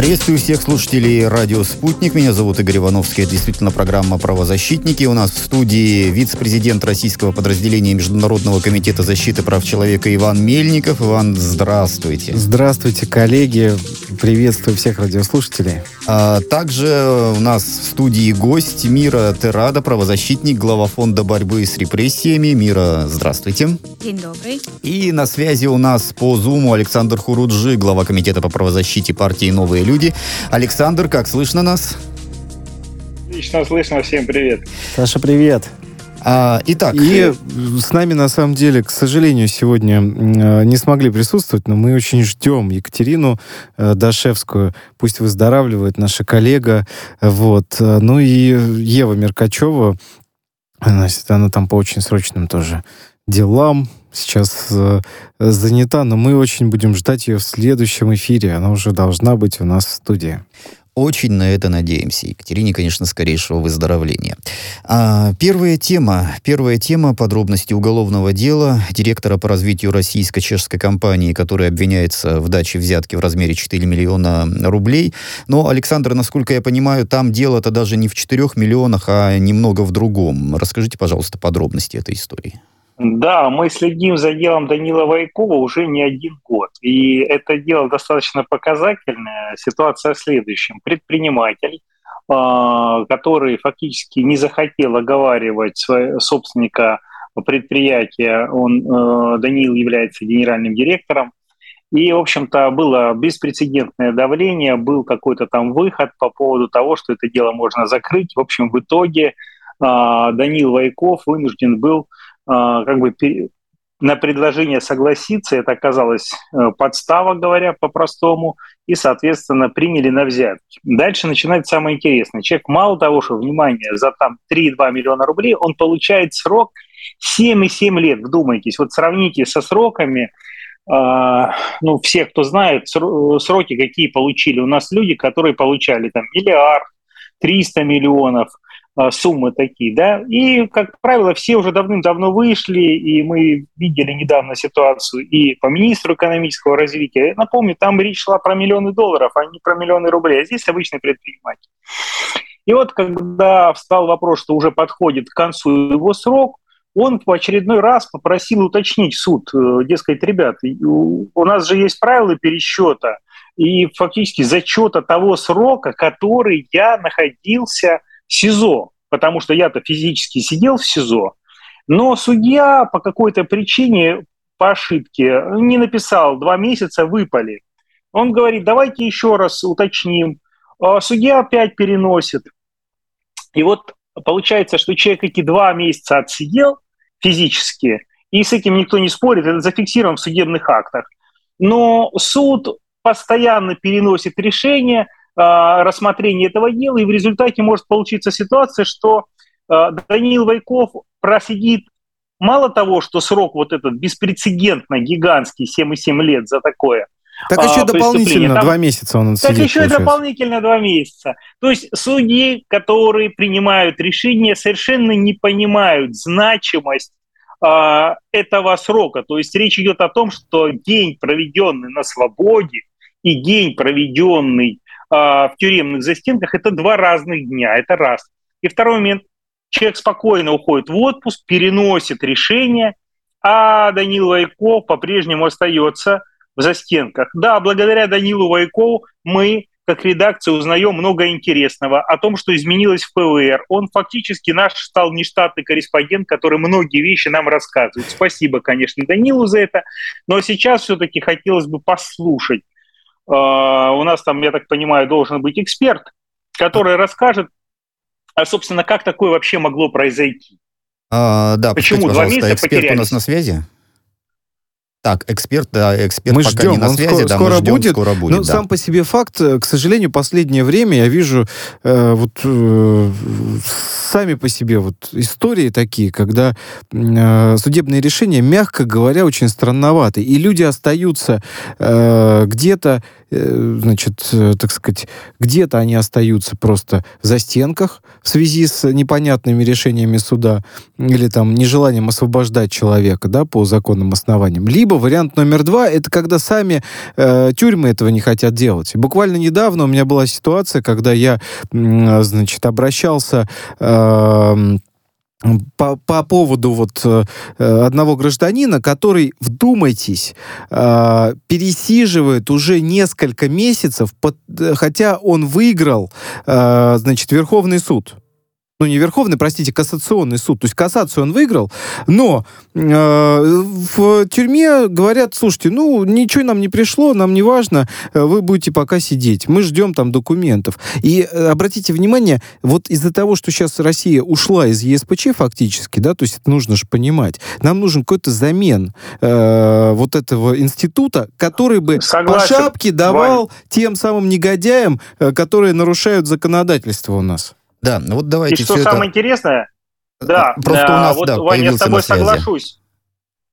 Приветствую всех слушателей радио «Спутник». Меня зовут Игорь Ивановский. Это действительно программа «Правозащитники». У нас в студии вице-президент российского подразделения Международного комитета защиты прав человека Иван Мельников. Иван, здравствуйте. Здравствуйте, коллеги. Приветствую всех радиослушателей. А, также у нас в студии гость Мира Терада, правозащитник, глава фонда борьбы с репрессиями. Мира, здравствуйте. День добрый. И на связи у нас по Зуму Александр Хуруджи, глава комитета по правозащите партии «Новые люди». Александр, как слышно нас? Отлично слышно, всем привет. Саша, привет. А, итак. И с нами, на самом деле, к сожалению, сегодня э, не смогли присутствовать, но мы очень ждем Екатерину э, Дашевскую. Пусть выздоравливает наша коллега. Вот. Ну и Ева Меркачева, она, она там по очень срочным тоже делам сейчас э, занята, но мы очень будем ждать ее в следующем эфире. Она уже должна быть у нас в студии. Очень на это надеемся. Екатерине, конечно, скорейшего выздоровления. А, первая тема. Первая тема подробности уголовного дела директора по развитию российско-чешской компании, которая обвиняется в даче взятки в размере 4 миллиона рублей. Но, Александр, насколько я понимаю, там дело-то даже не в 4 миллионах, а немного в другом. Расскажите, пожалуйста, подробности этой истории. Да, мы следим за делом Данила Вайкова уже не один год. И это дело достаточно показательное. Ситуация в следующем. Предприниматель, а, который фактически не захотел оговаривать собственника предприятия, он, э, Данил является генеральным директором, и, в общем-то, было беспрецедентное давление, был какой-то там выход по поводу того, что это дело можно закрыть. В общем, в итоге а, Данил Вайков вынужден был как бы на предложение согласиться, это оказалось э, подстава, говоря по-простому, и, соответственно, приняли на взятки. Дальше начинается самое интересное. Человек мало того, что, внимание, за там 3,2 миллиона рублей, он получает срок 7,7 лет. Вдумайтесь, вот сравните со сроками, э, ну, все, кто знает, сроки какие получили. У нас люди, которые получали там миллиард, 300 миллионов – а, суммы такие, да, и, как правило, все уже давным-давно вышли, и мы видели недавно ситуацию и по министру экономического развития. Напомню, там речь шла про миллионы долларов, а не про миллионы рублей, а здесь обычный предприниматель. И вот когда встал вопрос, что уже подходит к концу его срок, он в очередной раз попросил уточнить суд, э, дескать, ребят, у нас же есть правила пересчета и фактически зачета того срока, который я находился СИЗО, потому что я-то физически сидел в СИЗО, но судья по какой-то причине, по ошибке, не написал, два месяца выпали. Он говорит, давайте еще раз уточним. А судья опять переносит. И вот получается, что человек эти два месяца отсидел физически, и с этим никто не спорит, это зафиксировано в судебных актах. Но суд постоянно переносит решение – рассмотрения этого дела, и в результате может получиться ситуация, что э, Даниил Вайков просидит мало того, что срок вот этот беспрецедентно гигантский, 7,7 лет за такое, так еще а, дополнительно там, два месяца он Так сидит, еще получается. дополнительно два месяца. То есть судьи, которые принимают решения, совершенно не понимают значимость а, этого срока. То есть речь идет о том, что день, проведенный на свободе, и день, проведенный в тюремных застенках, это два разных дня, это раз. И второй момент, человек спокойно уходит в отпуск, переносит решение, а Данил Вайков по-прежнему остается в застенках. Да, благодаря Данилу Вайкову мы как редакция узнаем много интересного о том, что изменилось в ПВР. Он фактически наш стал нештатный корреспондент, который многие вещи нам рассказывает. Спасибо, конечно, Данилу за это. Но сейчас все-таки хотелось бы послушать а, у нас там, я так понимаю, должен быть эксперт, который расскажет, а, собственно, как такое вообще могло произойти. А, да, почему два месяца эксперт потерялись? у нас на связи? Так, эксперт, да, эксперт мы пока ждем, не на связи, скоро, да, скоро мы ждем, будет. скоро будет. Но да. сам по себе факт, э, к сожалению, последнее время я вижу э, вот э, сами по себе вот истории такие, когда э, судебные решения, мягко говоря, очень странноваты, и люди остаются э, где-то значит, э, так сказать, где-то они остаются просто в застенках в связи с непонятными решениями суда или там нежеланием освобождать человека, да, по законным основаниям. Либо вариант номер два, это когда сами э, тюрьмы этого не хотят делать. Буквально недавно у меня была ситуация, когда я, э, значит, обращался э, по, по поводу вот э, одного гражданина, который, вдумайтесь, э, пересиживает уже несколько месяцев, под, хотя он выиграл, э, значит, Верховный суд ну не Верховный, простите, кассационный суд, то есть кассацию он выиграл, но э, в тюрьме говорят, слушайте, ну ничего нам не пришло, нам не важно, э, вы будете пока сидеть, мы ждем там документов. И э, обратите внимание, вот из-за того, что сейчас Россия ушла из ЕСПЧ фактически, да, то есть это нужно же понимать, нам нужен какой-то замен э, вот этого института, который бы Согласен. по шапке давал Вань. тем самым негодяям, э, которые нарушают законодательство у нас. Да, ну вот давайте И что самое это... интересное, да, Просто да, у нас, вот, да, Ваня, я с тобой соглашусь.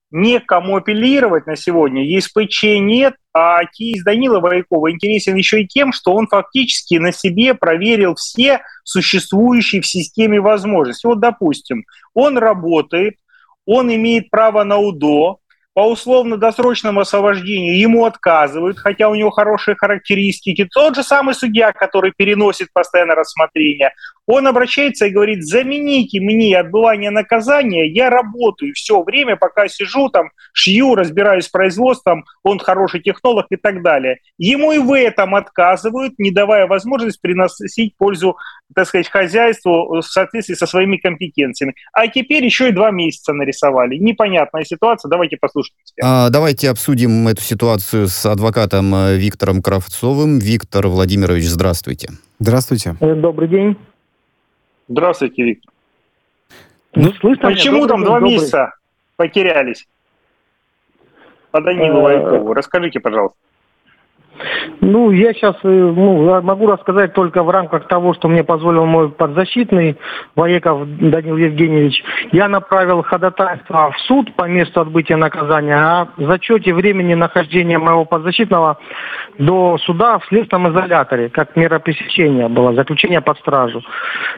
Некому апеллировать на сегодня. ЕСПЧ нет, а кейс Данила Вайкова интересен еще и тем, что он фактически на себе проверил все существующие в системе возможности. Вот, допустим, он работает, он имеет право на УДО, по условно-досрочному освобождению ему отказывают, хотя у него хорошие характеристики. Тот же самый судья, который переносит постоянно рассмотрение, он обращается и говорит, замените мне отбывание наказания, я работаю все время, пока сижу там, шью, разбираюсь с производством, он хороший технолог и так далее. Ему и в этом отказывают, не давая возможность приносить пользу, так сказать, хозяйству в соответствии со своими компетенциями. А теперь еще и два месяца нарисовали. Непонятная ситуация, давайте послушаем. А, давайте обсудим эту ситуацию с адвокатом э, Виктором Кравцовым. Виктор Владимирович, здравствуйте. Здравствуйте. Э, добрый день. Здравствуйте, Виктор. Ну, слышно Почему там два добрый. месяца потерялись? По Данилу э, Вайкову. Расскажите, пожалуйста. Ну, я сейчас э, ну, могу рассказать только в рамках того, что мне позволил мой подзащитный Воеков Данил Евгеньевич. Я направил ходатайство в суд по месту отбытия наказания, а в зачете времени нахождения моего подзащитного до суда в следственном изоляторе, как мера пресечения было, заключение под стражу.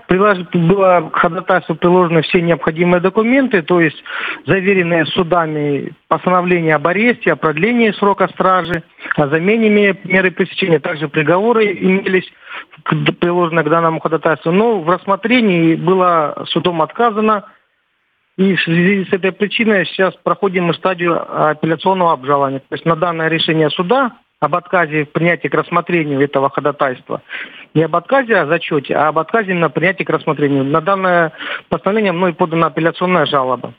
Прилож... Было к ходатайству приложены все необходимые документы, то есть заверенные судами постановление об аресте, о продлении срока стражи, о замене меры пресечения. Также приговоры имелись приложены к данному ходатайству. Но в рассмотрении было судом отказано. И в связи с этой причиной сейчас проходим мы стадию апелляционного обжалования. То есть на данное решение суда об отказе в принятии к рассмотрению этого ходатайства. Не об отказе о зачете, а об отказе на принятии к рассмотрению. На данное постановление мной подана апелляционная жалоба.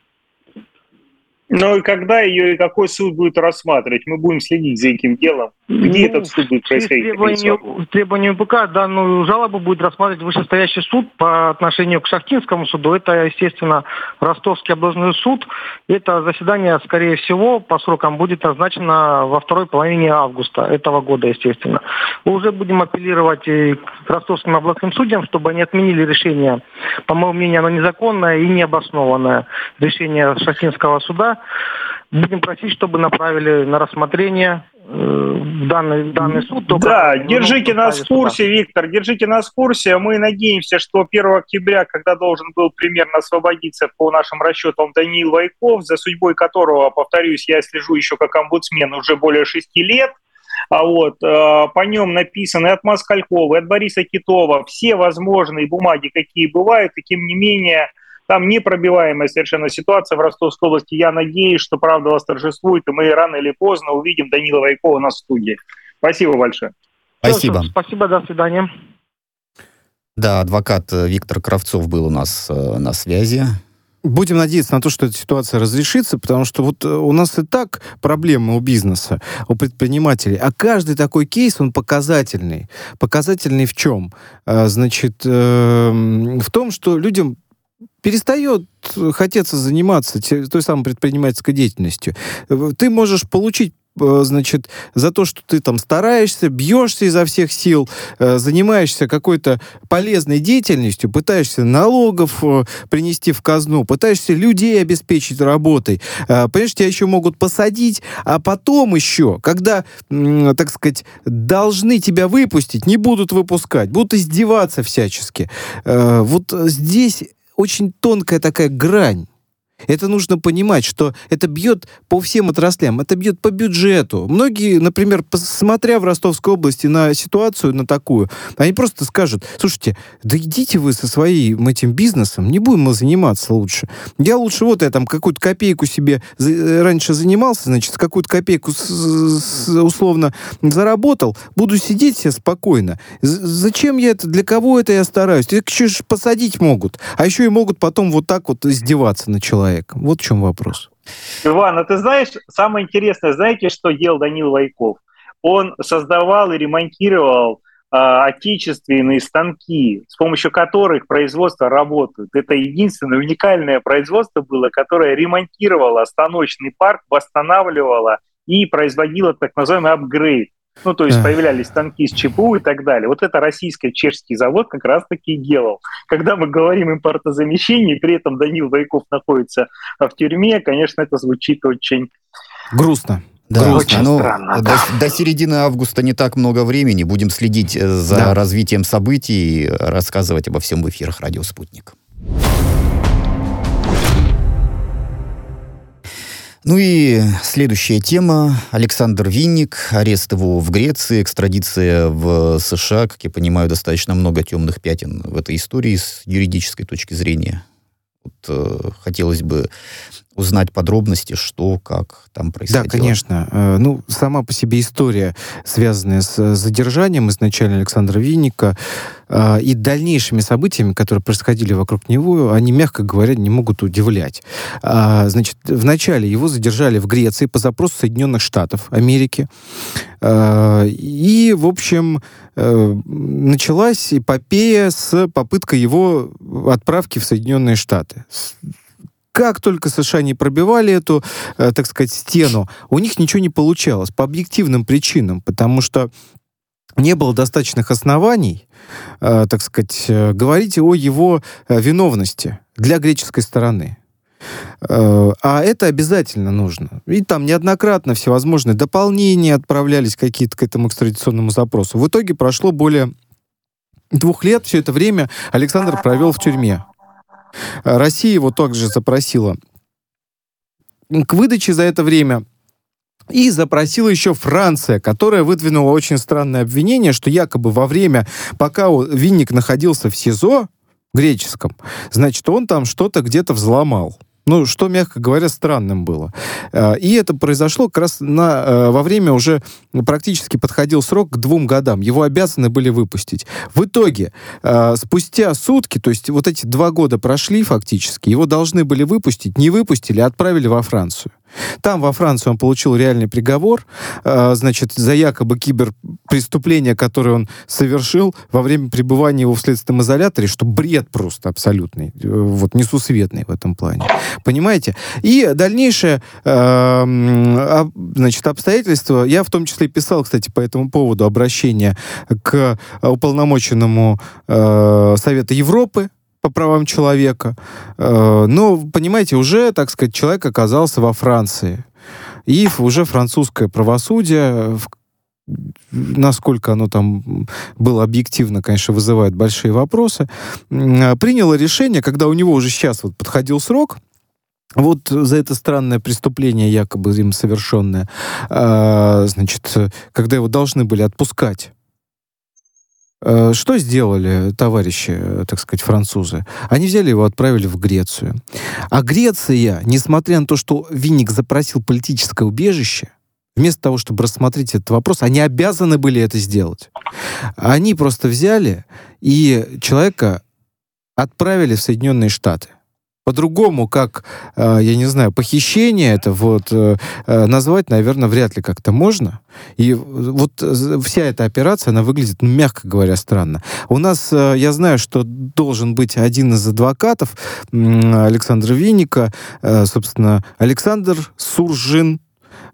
Ну и когда ее и какой суд будет рассматривать? Мы будем следить за этим делом. Где ну, этот суд будет происходить? Требованию, требованию БК данную жалобу будет рассматривать вышестоящий суд по отношению к Шахтинскому суду. Это, естественно, Ростовский областной суд. Это заседание, скорее всего, по срокам будет назначено во второй половине августа этого года, естественно. Мы уже будем апеллировать и к Ростовским областным судьям, чтобы они отменили решение. По моему мнению, оно незаконное и необоснованное решение Шахтинского суда Будем просить, чтобы направили на рассмотрение э, данный, данный суд. Да, держите нас в курсе, суда. Виктор, держите нас в курсе. Мы надеемся, что 1 октября, когда должен был примерно освободиться по нашим расчетам Даниил Вайков, за судьбой которого, повторюсь, я слежу еще как омбудсмен уже более шести лет, а вот, э, по нем написаны от Москалькова, от Бориса Китова все возможные бумаги, какие бывают, и тем не менее там непробиваемая совершенно ситуация в Ростовской области. Я надеюсь, что правда восторжествует, и мы рано или поздно увидим Данила Вайкова на студии. Спасибо большое. Спасибо. Спасибо, до свидания. Да, адвокат э, Виктор Кравцов был у нас э, на связи. Будем надеяться на то, что эта ситуация разрешится, потому что вот э, у нас и так проблемы у бизнеса, у предпринимателей, а каждый такой кейс, он показательный. Показательный в чем? А, значит, э, в том, что людям перестает хотеться заниматься той самой предпринимательской деятельностью. Ты можешь получить Э, значит, за то, что ты там стараешься, бьешься изо всех сил, э, занимаешься какой-то полезной деятельностью, пытаешься налогов э, принести в казну, пытаешься людей обеспечить работой. Понимаешь, тебя еще могут посадить, а потом еще, когда, так сказать, должны тебя выпустить, не будут выпускать, будут издеваться всячески. Вот здесь очень тонкая такая грань это нужно понимать, что это бьет по всем отраслям, это бьет по бюджету. Многие, например, смотря в Ростовской области на ситуацию, на такую, они просто скажут, слушайте, да идите вы со своим этим бизнесом, не будем мы заниматься лучше. Я лучше вот я там какую-то копейку себе э, раньше занимался, значит, какую-то копейку условно заработал, буду сидеть себе спокойно. Зачем я это, для кого это я стараюсь? Их еще посадить могут, а еще и могут потом вот так вот издеваться на человека человеком. Вот в чем вопрос. Иван, а ты знаешь, самое интересное, знаете, что делал Данил Вайков? Он создавал и ремонтировал э, отечественные станки, с помощью которых производство работает. Это единственное уникальное производство было, которое ремонтировало станочный парк, восстанавливало и производило так называемый апгрейд. Ну, то есть появлялись станки с ЧПУ и так далее. Вот это российско-чешский завод как раз-таки и делал. Когда мы говорим импортозамещение, при этом Данил Вайков находится в тюрьме, конечно, это звучит очень... Грустно. Да, Очень ну, странно. До, до середины августа не так много времени. Будем следить э, за да. развитием событий и рассказывать обо всем в эфирах «Радио Спутник». Ну и следующая тема. Александр Винник, арест его в Греции, экстрадиция в США. Как я понимаю, достаточно много темных пятен в этой истории с юридической точки зрения. Вот, э, хотелось бы узнать подробности, что, как там происходило. Да, конечно. Э, ну, сама по себе история, связанная с задержанием изначально Александра Винника э, и дальнейшими событиями, которые происходили вокруг него, они, мягко говоря, не могут удивлять. А, значит, вначале его задержали в Греции по запросу Соединенных Штатов Америки. Э, и, в общем, началась эпопея с попыткой его отправки в Соединенные Штаты как только США не пробивали эту, э, так сказать, стену, у них ничего не получалось по объективным причинам, потому что не было достаточных оснований, э, так сказать, э, говорить о его э, виновности для греческой стороны. Э, а это обязательно нужно. И там неоднократно всевозможные дополнения отправлялись какие-то к этому экстрадиционному запросу. В итоге прошло более двух лет. Все это время Александр провел в тюрьме. Россия его также запросила к выдаче за это время и запросила еще Франция, которая выдвинула очень странное обвинение, что якобы во время, пока Винник находился в СИЗО греческом, значит, он там что-то где-то взломал. Ну, что, мягко говоря, странным было. Э, и это произошло как раз на, э, во время уже практически подходил срок к двум годам. Его обязаны были выпустить. В итоге, э, спустя сутки, то есть вот эти два года прошли фактически, его должны были выпустить, не выпустили, а отправили во Францию. Там во Франции он получил реальный приговор, э, значит, за якобы киберпреступление, которое он совершил во время пребывания его в следственном изоляторе, что бред просто абсолютный, э, вот несусветный в этом плане. Понимаете? И дальнейшее, э, значит, обстоятельства, я в том числе писал, кстати, по этому поводу обращение к уполномоченному э, Совета Европы, по правам человека. Э, но, понимаете, уже, так сказать, человек оказался во Франции. И уже французское правосудие, насколько оно там было объективно, конечно, вызывает большие вопросы, приняло решение, когда у него уже сейчас вот подходил срок, вот за это странное преступление, якобы им совершенное, э, значит, когда его должны были отпускать что сделали товарищи, э, так сказать, французы? Они взяли его, отправили в Грецию. А Греция, несмотря на то, что Винник запросил политическое убежище, вместо того, чтобы рассмотреть этот вопрос, они обязаны были это сделать. Они просто взяли и человека отправили в Соединенные Штаты по-другому, как, я не знаю, похищение это вот назвать, наверное, вряд ли как-то можно. И вот вся эта операция, она выглядит, ну, мягко говоря, странно. У нас, я знаю, что должен быть один из адвокатов Александра Винника, собственно, Александр Суржин,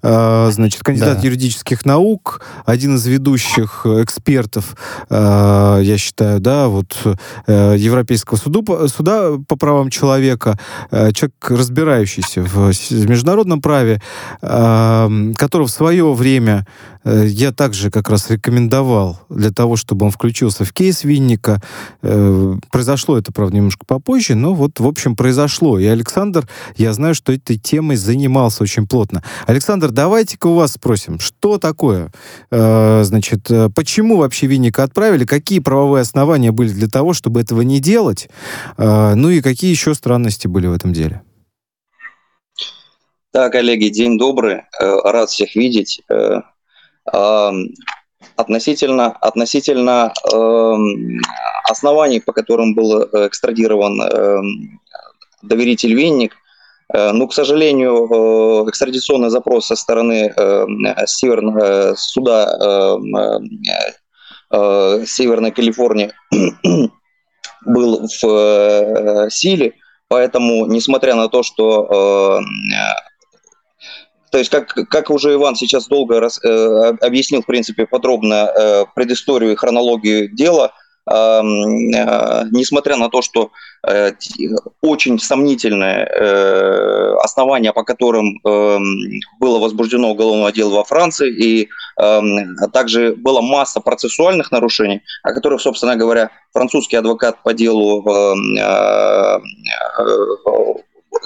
значит, кандидат да. юридических наук, один из ведущих экспертов, а, я считаю, да, вот э, Европейского суду, суда по правам человека, э, человек, разбирающийся в международном праве, а, который в свое время Э, я также как раз рекомендовал для того, чтобы он включился в кейс Винника. Э, произошло это, правда, немножко попозже, но вот, в общем, произошло. И Александр, я знаю, что этой темой занимался очень плотно. Александр, давайте-ка у вас спросим, что такое? Э, значит, почему вообще Винника отправили? Какие правовые основания были для того, чтобы этого не делать? Ну и какие еще странности были в этом деле? Да, коллеги, день добрый. Рад всех видеть. Относительно, относительно э, оснований, по которым был э, экстрадирован э, доверитель Винник, э, ну, к сожалению, э, экстрадиционный запрос со стороны э, Северного суда Северной Калифорнии был в силе, поэтому, несмотря на то, что то есть, как, как уже Иван сейчас долго раз, э, объяснил, в принципе, подробно э, предысторию и хронологию дела, несмотря на то, что э, очень сомнительное э, основание, по которым э, было возбуждено уголовное дело во Франции, и э, также была масса процессуальных нарушений, о которых, собственно говоря, французский адвокат по делу э, э, э,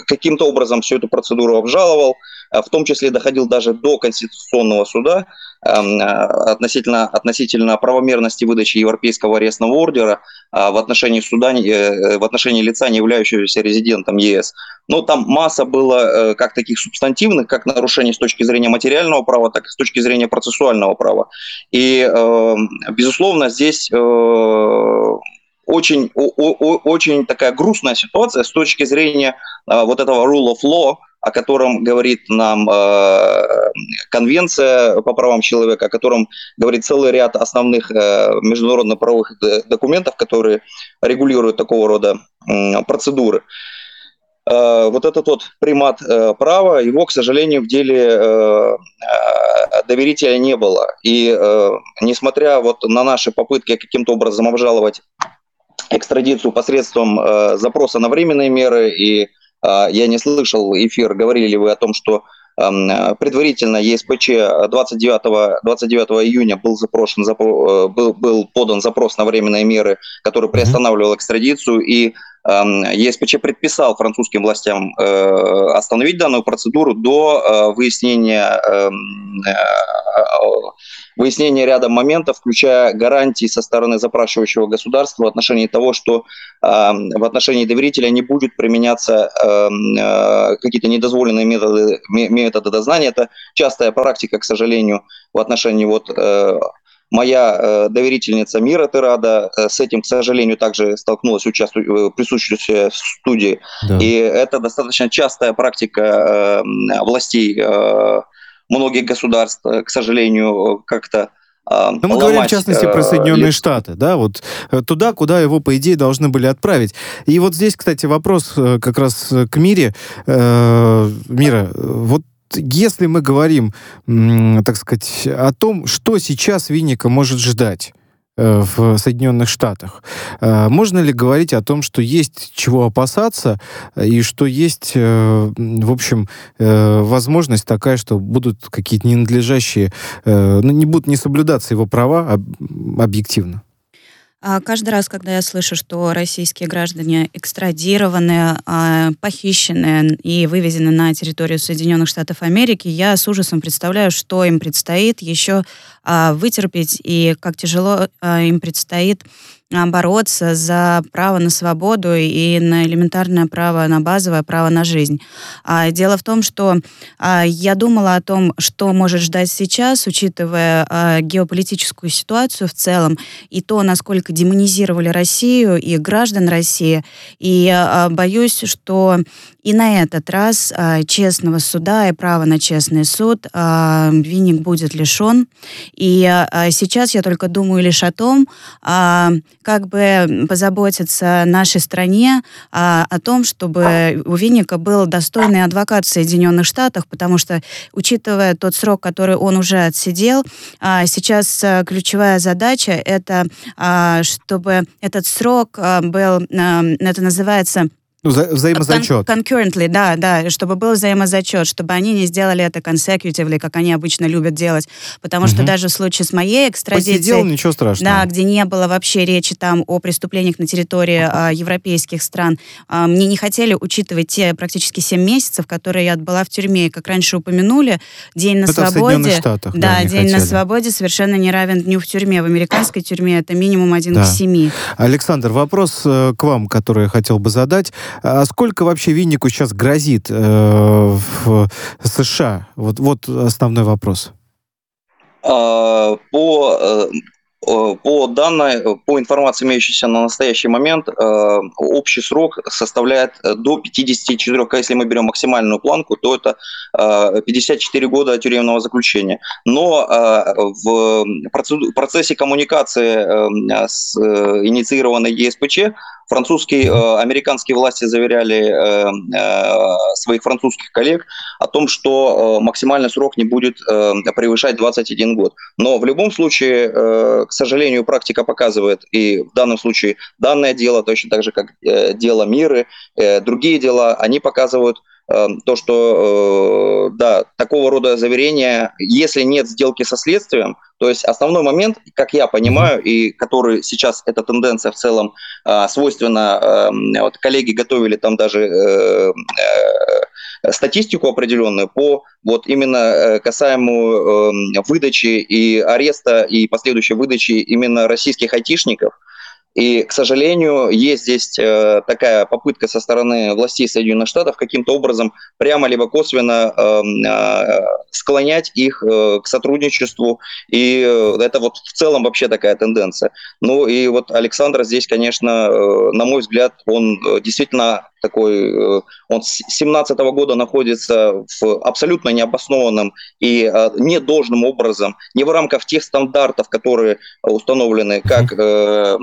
каким-то образом всю эту процедуру обжаловал, в том числе доходил даже до Конституционного суда эм, относительно, относительно правомерности выдачи Европейского арестного ордера в отношении суда, э, в отношении лица, не являющегося резидентом ЕС. Но там масса было э, как таких субстантивных, как нарушений с точки зрения материального права, так и с точки зрения процессуального права. И, эм, безусловно, здесь э, очень, очень такая грустная ситуация с точки зрения а, вот этого rule of law, о котором говорит нам э, Конвенция по правам человека, о котором говорит целый ряд основных э, международно-правовых документов, которые регулируют такого рода э, процедуры. Э, вот этот вот примат э, права, его, к сожалению, в деле э, доверителя не было. И э, несмотря вот на наши попытки каким-то образом обжаловать экстрадицию посредством э, запроса на временные меры. И э, я не слышал эфир, говорили ли вы о том, что э, предварительно ЕСПЧ 29, 29 июня был, запрошен, запро, э, был, был подан запрос на временные меры, который приостанавливал экстрадицию, и ЕСПЧ предписал французским властям э, остановить данную процедуру до э, выяснения э, э, выяснение ряда моментов, включая гарантии со стороны запрашивающего государства в отношении того, что э, в отношении доверителя не будет применяться какие-то недозволенные методы, методы дознания. Это частая практика, к сожалению, в отношении вот Моя э, доверительница Мира Тырада э, с этим, к сожалению, также столкнулась, участвуя, э, присутствуя в студии. Да. И это достаточно частая практика властей многих государств, к сожалению, как-то но мы ломать, говорим, в частности, про Соединенные э, Штаты, да, вот туда, куда его, по идее, должны были отправить. И вот здесь, кстати, вопрос как раз к Мире. Э, Мира, вот если мы говорим, так сказать, о том, что сейчас Винника может ждать, Э, в Соединенных Штатах. Э, можно ли говорить о том, что есть чего опасаться и что есть, э, в общем, возможность такая, что будут какие-то ненадлежащие, ну, не будут не соблюдаться его права объективно? А каждый раз, когда я слышу, что российские граждане экстрадированы, а, похищены и вывезены на территорию Соединенных Штатов Америки, я с ужасом представляю, что им предстоит еще а, вытерпеть и как тяжело им предстоит бороться за право на свободу и на элементарное право, на базовое право на жизнь. А, дело в том, что а, я думала о том, что может ждать сейчас, учитывая а, геополитическую ситуацию в целом и то, насколько демонизировали Россию и граждан России. И боюсь, что и на этот раз честного суда и права на честный суд винник будет лишен. И сейчас я только думаю лишь о том, как бы позаботиться нашей стране о том, чтобы у Винника был достойный адвокат в Соединенных Штатах, потому что, учитывая тот срок, который он уже отсидел, а, сейчас а, ключевая задача это, а, чтобы этот срок был, это называется ну, вза- взаимозачет. concurrently, да, да, чтобы был взаимозачет, чтобы они не сделали это consecutively, как они обычно любят делать. Потому угу. что даже в случае с моей экстрадицией... Посидел, ничего страшного. Да, где не было вообще речи там о преступлениях на территории а, европейских стран, а, мне не хотели учитывать те практически 7 месяцев, которые я отбыла в тюрьме. Как раньше упомянули, день на это свободе... В Штатах, да, да день хотели. на свободе совершенно не равен дню в тюрьме. В американской тюрьме это минимум один да. к семи. Александр, вопрос э, к вам, который я хотел бы задать. А сколько вообще Виннику сейчас грозит э, в США? Вот, вот основной вопрос. А, по э, по данной, по информации, имеющейся на настоящий момент, э, общий срок составляет до 54, если мы берем максимальную планку, то это 54 года тюремного заключения. Но в процессе коммуникации с инициированной ЕСПЧ Французские, э, американские власти заверяли э, э, своих французских коллег о том, что максимальный срок не будет превышать 21 год. Но в любом случае, к сожалению, практика показывает, и в данном случае данное дело, точно так же, как дело Миры, другие дела, они показывают, то, что, да, такого рода заверения, если нет сделки со следствием, то есть основной момент, как я понимаю, и который сейчас эта тенденция в целом э, свойственна, э, вот коллеги готовили там даже э, э, статистику определенную по вот именно касаемую э, выдачи и ареста и последующей выдачи именно российских айтишников – и, к сожалению, есть здесь э, такая попытка со стороны властей Соединенных Штатов каким-то образом прямо либо косвенно э, э, склонять их э, к сотрудничеству. И э, это вот в целом вообще такая тенденция. Ну и вот Александр здесь, конечно, э, на мой взгляд, он э, действительно такой, э, он с 17 года находится в абсолютно необоснованном и э, недолжным образом, не в рамках тех стандартов, которые установлены как э,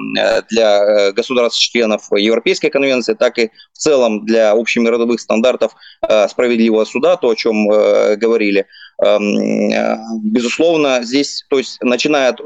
для государств-членов Европейской конвенции, так и в целом для общемировых стандартов справедливого суда, то, о чем говорили. Эм, безусловно, здесь, то есть, начиная от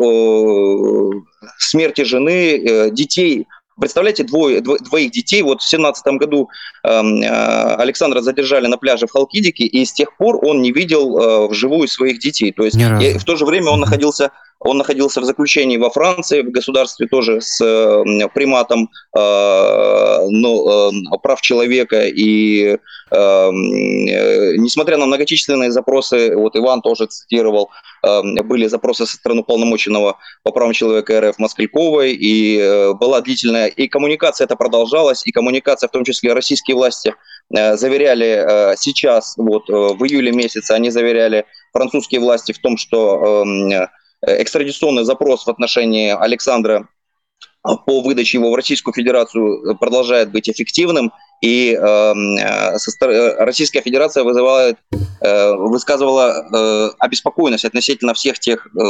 смерти жены, детей, Представляете, двое, двоих детей. Вот в 2017 году эм, э, Александра задержали на пляже в Халкидике, и с тех пор он не видел э, вживую своих детей. То есть и, в то же время он находился он находился в заключении во Франции, в государстве тоже с э, приматом ну, прав человека. И несмотря на многочисленные запросы, вот Иван тоже цитировал, были запросы со стороны полномоченного по правам человека РФ Москальковой, и была длительная, и коммуникация это продолжалась, и коммуникация, в том числе российские власти, заверяли сейчас, вот в июле месяце, они заверяли французские власти в том, что экстрадиционный запрос в отношении Александра по выдаче его в Российскую Федерацию продолжает быть эффективным, и эм, э, Российская Федерация вызывает, э, высказывала э, обеспокоенность относительно всех тех э,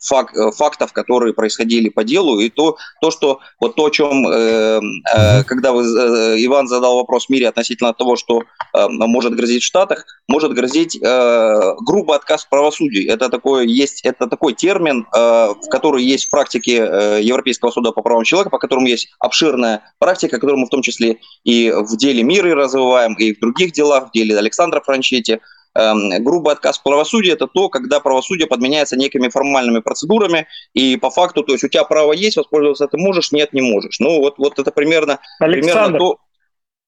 фак, э, фактов, которые происходили по делу, и то, то что вот то, о чем, э, э, когда вы, э, Иван задал вопрос Мире относительно того, что э, может грозить в Штатах, может грозить э, грубый отказ в правосудии. Это такой, есть, это такой термин, э, в который есть в практике э, Европейского суда по правам человека, по которому есть обширная практика, которую мы в том числе и в в деле мира развиваем, и в других делах, в деле Александра Франчетти. Эм, грубый отказ правосудия – это то, когда правосудие подменяется некими формальными процедурами, и по факту, то есть у тебя право есть, воспользоваться ты можешь, нет, не можешь. Ну, вот, вот это примерно, Александр, примерно то...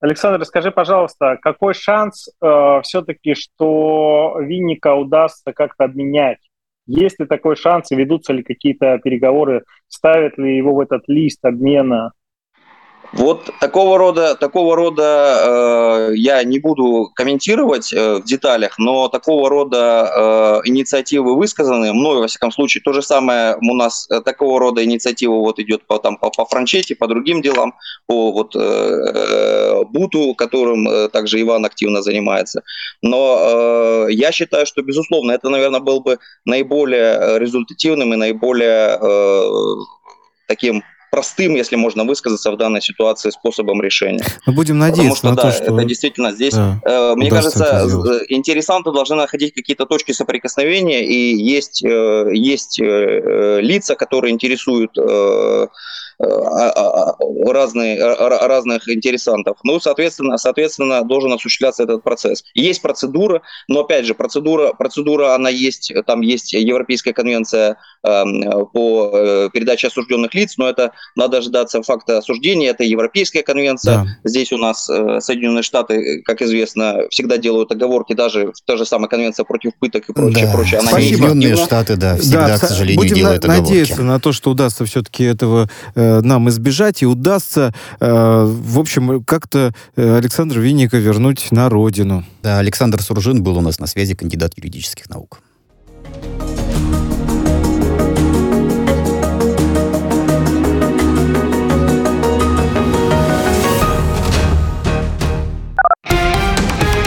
Александр, скажи, пожалуйста, какой шанс э, все-таки, что Винника удастся как-то обменять Есть ли такой шанс, и ведутся ли какие-то переговоры, ставят ли его в этот лист обмена вот такого рода, такого рода э, я не буду комментировать э, в деталях, но такого рода э, инициативы высказаны мной, во всяком случае. То же самое у нас э, такого рода инициатива вот идет по, там, по, по франчете, по другим делам, по вот, э, э, буту, которым э, также Иван активно занимается. Но э, я считаю, что, безусловно, это, наверное, был бы наиболее результативным и наиболее э, таким простым, если можно высказаться в данной ситуации, способом решения. Мы будем надеяться Потому что, на да, то, что... это действительно здесь, да, э, мне кажется, интересанты должны находить какие-то точки соприкосновения, и есть, э, есть э, лица, которые интересуют э, Э, разные, разных интересантов. Ну, соответственно, соответственно, должен осуществляться этот процесс. Есть процедура, но, опять же, процедура, процедура она есть, там есть Европейская конвенция эм, по э, передаче осужденных лиц, но это надо ждаться факта осуждения, это Европейская конвенция. Да. Здесь у нас э, Соединенные Штаты, как известно, всегда делают оговорки, даже та же самая конвенция против пыток и прочее, да. прочее. Она Соединенные Штаты, да, всегда, да, к сожалению, будем делают на- оговорки. надеяться на то, что удастся все-таки этого нам избежать и удастся, э, в общем, как-то э, Александра Винника вернуть на родину. Да, Александр Суржин был у нас на связи, кандидат юридических наук.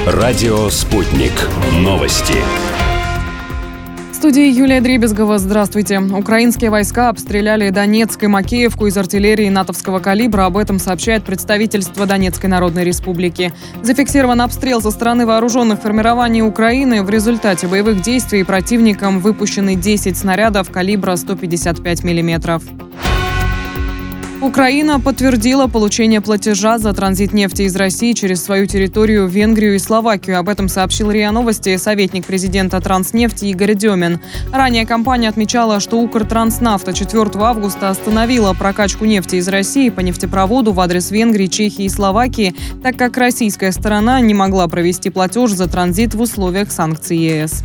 Радио «Спутник». Новости студии Юлия Дребезгова. Здравствуйте. Украинские войска обстреляли Донецк и Макеевку из артиллерии натовского калибра. Об этом сообщает представительство Донецкой Народной Республики. Зафиксирован обстрел со стороны вооруженных формирований Украины. В результате боевых действий противником выпущены 10 снарядов калибра 155 миллиметров. Украина подтвердила получение платежа за транзит нефти из России через свою территорию Венгрию и Словакию. Об этом сообщил РИА Новости советник президента Транснефти Игорь Демин. Ранее компания отмечала, что Укртранснафта 4 августа остановила прокачку нефти из России по нефтепроводу в адрес Венгрии, Чехии и Словакии, так как российская сторона не могла провести платеж за транзит в условиях санкций ЕС.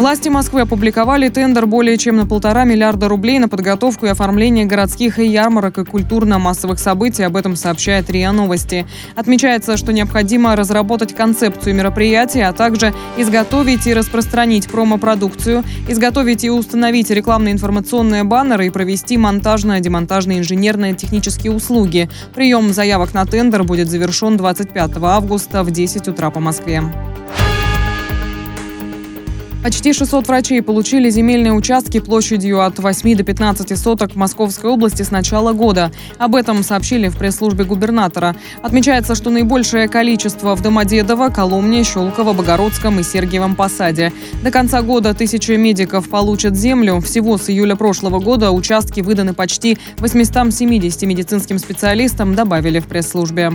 Власти Москвы опубликовали тендер более чем на полтора миллиарда рублей на подготовку и оформление городских ярмарок и культурно-массовых событий. Об этом сообщает РИА Новости. Отмечается, что необходимо разработать концепцию мероприятия, а также изготовить и распространить промо-продукцию, изготовить и установить рекламные информационные баннеры и провести монтажно-демонтажные инженерные технические услуги. Прием заявок на тендер будет завершен 25 августа в 10 утра по Москве. Почти 600 врачей получили земельные участки площадью от 8 до 15 соток в Московской области с начала года. Об этом сообщили в пресс-службе губернатора. Отмечается, что наибольшее количество в Домодедово, Коломне, Щелково, Богородском и Сергиевом Посаде. До конца года тысячи медиков получат землю. Всего с июля прошлого года участки выданы почти 870 медицинским специалистам, добавили в пресс-службе.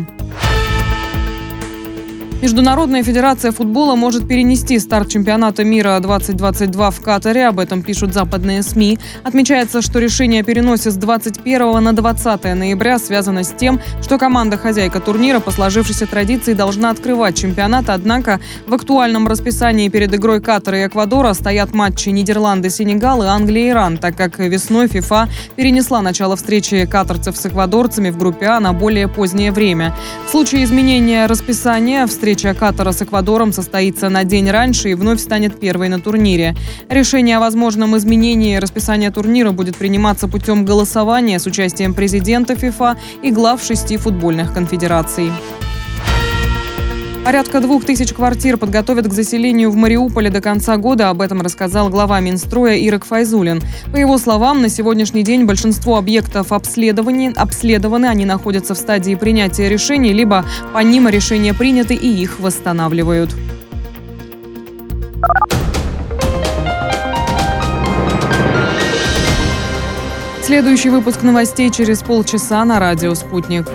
Международная федерация футбола может перенести старт чемпионата мира 2022 в Катаре. Об этом пишут западные СМИ. Отмечается, что решение о переносе с 21 на 20 ноября связано с тем, что команда-хозяйка турнира по сложившейся традиции должна открывать чемпионат. Однако в актуальном расписании перед игрой Катара и Эквадора стоят матчи Нидерланды-Сенегал и Англия-Иран, так как весной ФИФА перенесла начало встречи катарцев с эквадорцами в группе А на более позднее время. В случае изменения расписания встречи Встреча Катара с Эквадором состоится на день раньше и вновь станет первой на турнире. Решение о возможном изменении расписания турнира будет приниматься путем голосования с участием президента ФИФА и глав шести футбольных конфедераций. Порядка двух тысяч квартир подготовят к заселению в Мариуполе до конца года. Об этом рассказал глава Минстроя Ирок Файзулин. По его словам, на сегодняшний день большинство объектов обследованы, обследованы, они находятся в стадии принятия решений, либо по ним решения приняты и их восстанавливают. Следующий выпуск новостей через полчаса на радио «Спутник».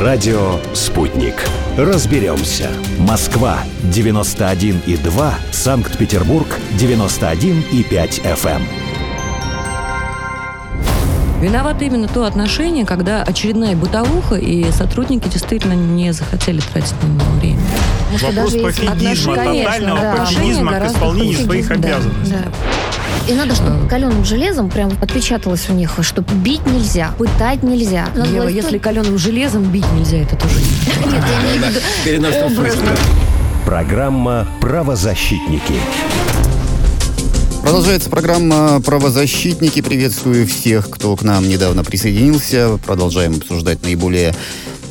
Радио «Спутник». Разберемся. Москва, 91,2. Санкт-Петербург, 91,5 FM. Виновато именно то отношение, когда очередная бытовуха, и сотрудники действительно не захотели тратить на него время. Вопрос пофигизма, тотального да. пофигизма к исполнению своих да, обязанностей. Да. И надо, чтобы каленым железом прям отпечаталось у них, что бить нельзя, пытать нельзя. Ева, если каленым железом бить нельзя, это тоже нет. Нет, я имею в виду образно. Программа «Правозащитники». Продолжается программа «Правозащитники». Приветствую всех, кто к нам недавно присоединился. Продолжаем обсуждать наиболее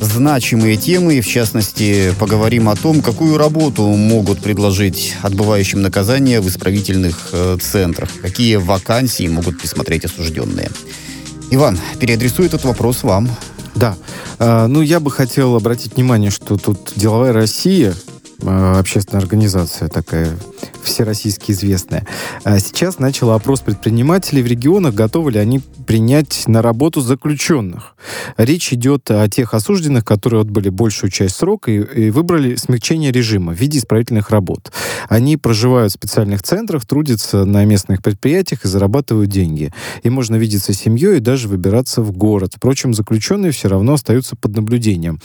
значимые темы. И, в частности, поговорим о том, какую работу могут предложить отбывающим наказание в исправительных э, центрах. Какие вакансии могут присмотреть осужденные. Иван, переадресую этот вопрос вам. Да. А, ну, я бы хотел обратить внимание, что тут «Деловая Россия», а, общественная организация такая всероссийски известная, сейчас начала опрос предпринимателей в регионах, готовы ли они принять на работу заключенных. Речь идет о тех осужденных, которые отбыли большую часть срока и, и выбрали смягчение режима в виде исправительных работ. Они проживают в специальных центрах, трудятся на местных предприятиях и зарабатывают деньги. И можно видеться с семьей и даже выбираться в город. Впрочем, заключенные все равно остаются под наблюдением.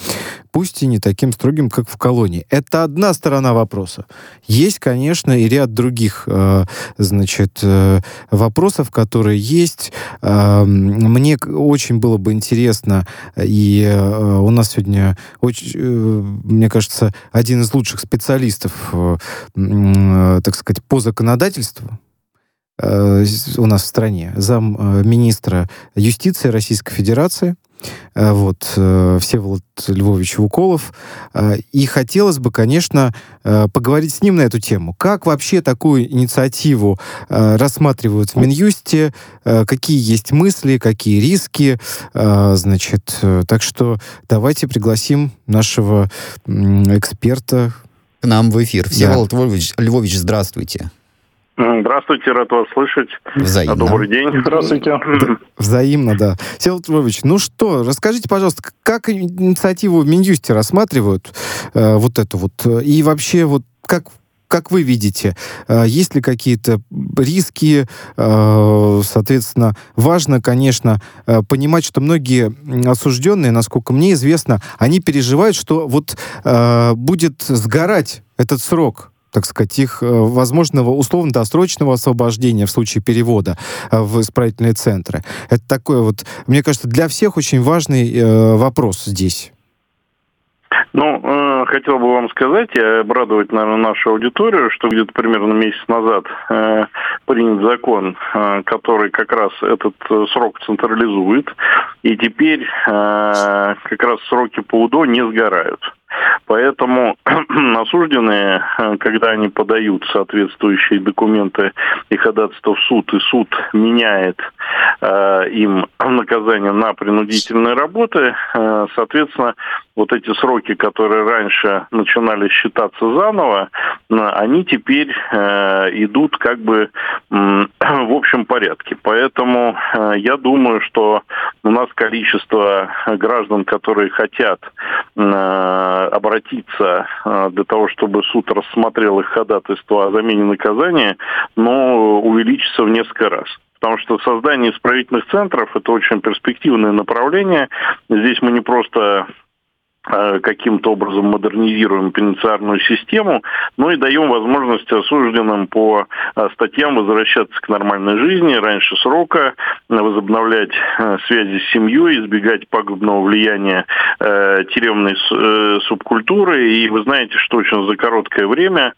Пусть и не таким строгим, как в колонии. Это одна сторона вопроса. Есть, конечно, и ряд других, э, значит, э, вопросов, которые есть. Э, мне очень было бы интересно, и у нас сегодня, очень, мне кажется, один из лучших специалистов, так сказать, по законодательству, у нас в стране, зам министра юстиции Российской Федерации, вот, э, Всеволод Львович Уколов. Э, и хотелось бы, конечно, поговорить с ним на эту тему. Как вообще такую инициативу рассматривают в Минюсте, какие есть мысли, какие риски, значит, так что давайте пригласим нашего эксперта к нам в эфир. Всеволод да. Львович, Львович, здравствуйте. Здравствуйте, рад вас слышать. Взаимно. Добрый день. Здравствуйте. Взаимно, да. Сергей Львович, ну что, расскажите, пожалуйста, как инициативу в Минюсте рассматривают э, вот эту вот, и вообще вот как как вы видите, э, есть ли какие-то риски? Э, соответственно, важно, конечно, э, понимать, что многие осужденные, насколько мне известно, они переживают, что вот будет сгорать этот срок так сказать, их э, возможного условно-досрочного освобождения в случае перевода э, в исправительные центры. Это такой вот, мне кажется, для всех очень важный э, вопрос здесь. Ну, хотел бы вам сказать и обрадовать, наверное, нашу аудиторию, что где-то примерно месяц назад принят закон, который как раз этот срок централизует, и теперь как раз сроки по УДО не сгорают. Поэтому осужденные, э, когда они подают соответствующие документы и ходатайство в суд, и суд меняет э, им наказание на принудительные работы, э, соответственно, вот эти сроки, которые раньше начинали считаться заново, э, они теперь э, идут как бы э, в общем порядке. Поэтому э, я думаю, что у нас количество граждан, которые хотят э, обратиться э, для того, чтобы суд рассмотрел их ходатайство о замене наказания, но увеличится в несколько раз. Потому что создание исправительных центров – это очень перспективное направление. Здесь мы не просто каким-то образом модернизируем пенитенциарную систему, но и даем возможность осужденным по э, статьям возвращаться к нормальной жизни раньше срока, возобновлять э, связи с семьей, избегать пагубного влияния тюремной субкультуры. И вы знаете, что очень за короткое время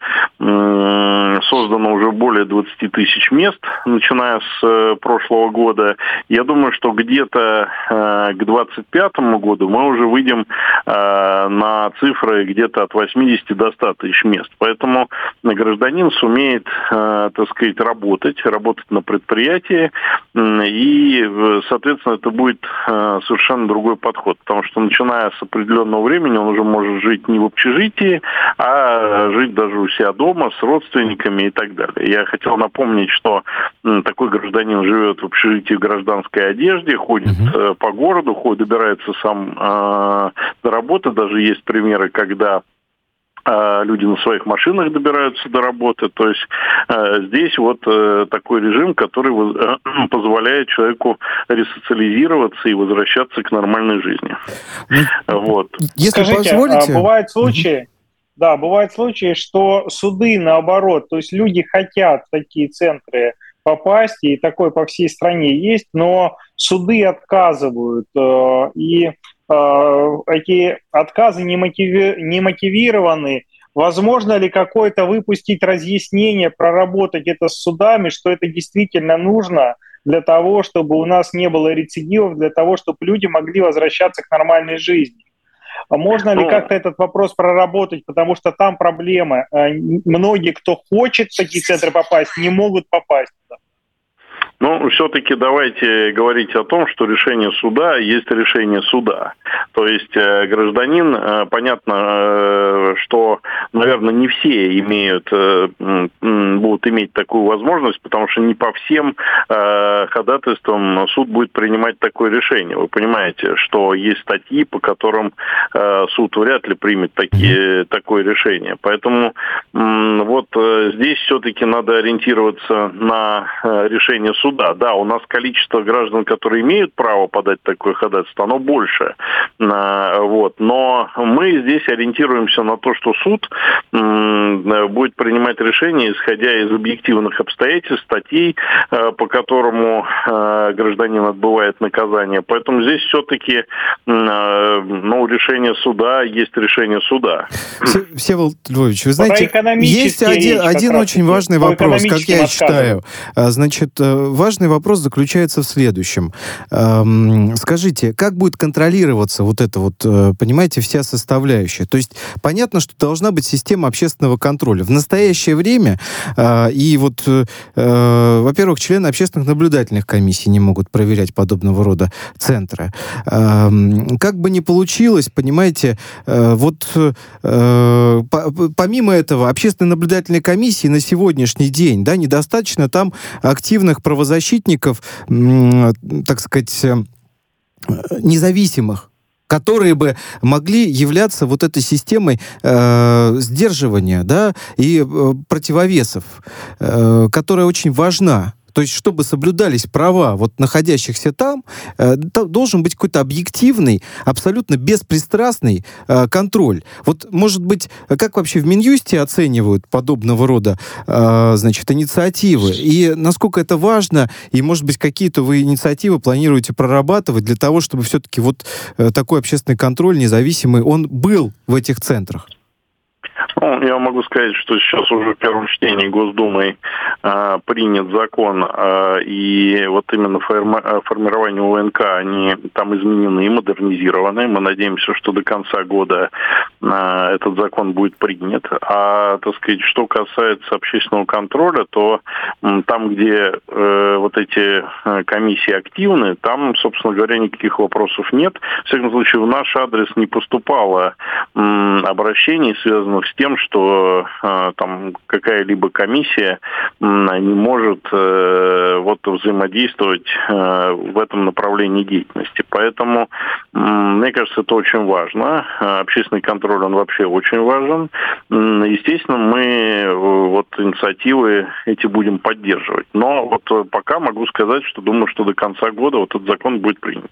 создано уже более 20 тысяч мест, начиная с прошлого года. Я думаю, что где-то к 2025 году мы уже выйдем Э, на цифры где-то от 80 до 100 тысяч мест. Поэтому гражданин сумеет, э, так сказать, работать, работать на предприятии, и, соответственно, это будет э, совершенно другой подход, потому что начиная с определенного времени он уже может жить не в общежитии, а жить даже у себя дома с родственниками и так далее. Я хотел напомнить, что такой гражданин живет в общежитии в гражданской одежде, ходит угу. по городу, ходит, добирается сам э, до работы. Даже есть примеры, когда а люди на своих машинах добираются до работы. То есть э, здесь вот э, такой режим, который э, позволяет человеку ресоциализироваться и возвращаться к нормальной жизни. Ну, вот. Если Скажите, позволите... а бывают случаи, да, бывают случаи, что суды наоборот, то есть люди хотят в такие центры попасть, и такое по всей стране есть, но суды отказывают, и Э, эти отказы не, мотиви... мотивированы. Возможно ли какое-то выпустить разъяснение, проработать это с судами, что это действительно нужно для того, чтобы у нас не было рецидивов, для того, чтобы люди могли возвращаться к нормальной жизни? А можно ли ну, как-то этот вопрос проработать, потому что там проблемы. Э, многие, кто хочет в такие центры попасть, не могут попасть. Ну, все-таки давайте говорить о том, что решение суда есть решение суда. То есть э, гражданин, э, понятно, э, что, наверное, не все имеют, будут иметь такую возможность, потому что не по всем ходатайствам суд будет принимать такое решение. Вы понимаете, что есть статьи, по которым суд вряд ли примет такие, такое решение. Поэтому вот здесь все-таки надо ориентироваться на решение суда суда. Да, у нас количество граждан, которые имеют право подать такое ходатайство, оно больше. Вот. Но мы здесь ориентируемся на то, что суд будет принимать решение, исходя из объективных обстоятельств, статей, э, по которому э, гражданин отбывает наказание. Поэтому здесь все-таки ну, решение суда есть решение суда. Всеволод Львович, вы знаете, есть один, один очень важный вопрос, как я считаю. А, значит, э, важный вопрос заключается в следующем. Скажите, как будет контролироваться вот это вот, э, понимаете, вся составляющая? То есть понятно, что должна быть система общественного контроля. В настоящее время а, и вот, э, э, во-первых, члены общественных наблюдательных комиссий не могут проверять подобного рода центры. Как бы ни получилось, понимаете, вот помимо этого, общественные наблюдательные комиссии на сегодняшний день, да, недостаточно там активных правозащитников, защитников, так сказать, э, независимых которые бы могли являться вот этой системой э, сдерживания, да, и э, противовесов, э, которая очень важна. То есть, чтобы соблюдались права вот находящихся там, э, должен быть какой-то объективный, абсолютно беспристрастный э, контроль. Вот, может быть, как вообще в Минюсте оценивают подобного рода, э, значит, инициативы? И насколько это важно? И, может быть, какие-то вы инициативы планируете прорабатывать для того, чтобы все-таки вот э, такой общественный контроль независимый, он был в этих центрах? Я могу сказать, что сейчас уже в первом чтении Госдумой э, принят закон, э, и вот именно форми а, формирование УНК, они там изменены и модернизированы. Мы надеемся, что до конца года этот закон будет принят. А, так сказать, что касается общественного контроля, то э, там, где э, вот эти э, комиссии активны, там, собственно говоря, никаких вопросов нет. В всяком случае, в наш адрес не поступало э, обращений, связанных с тем, что э, там какая-либо комиссия э, не может э, вот взаимодействовать э, в этом направлении деятельности. Поэтому, э, мне кажется, это очень важно. Общественный контроль, он вообще очень важен. Естественно, мы э, вот инициативы эти будем поддерживать. Но вот э, пока могу сказать, что думаю, что до конца года вот этот закон будет принят.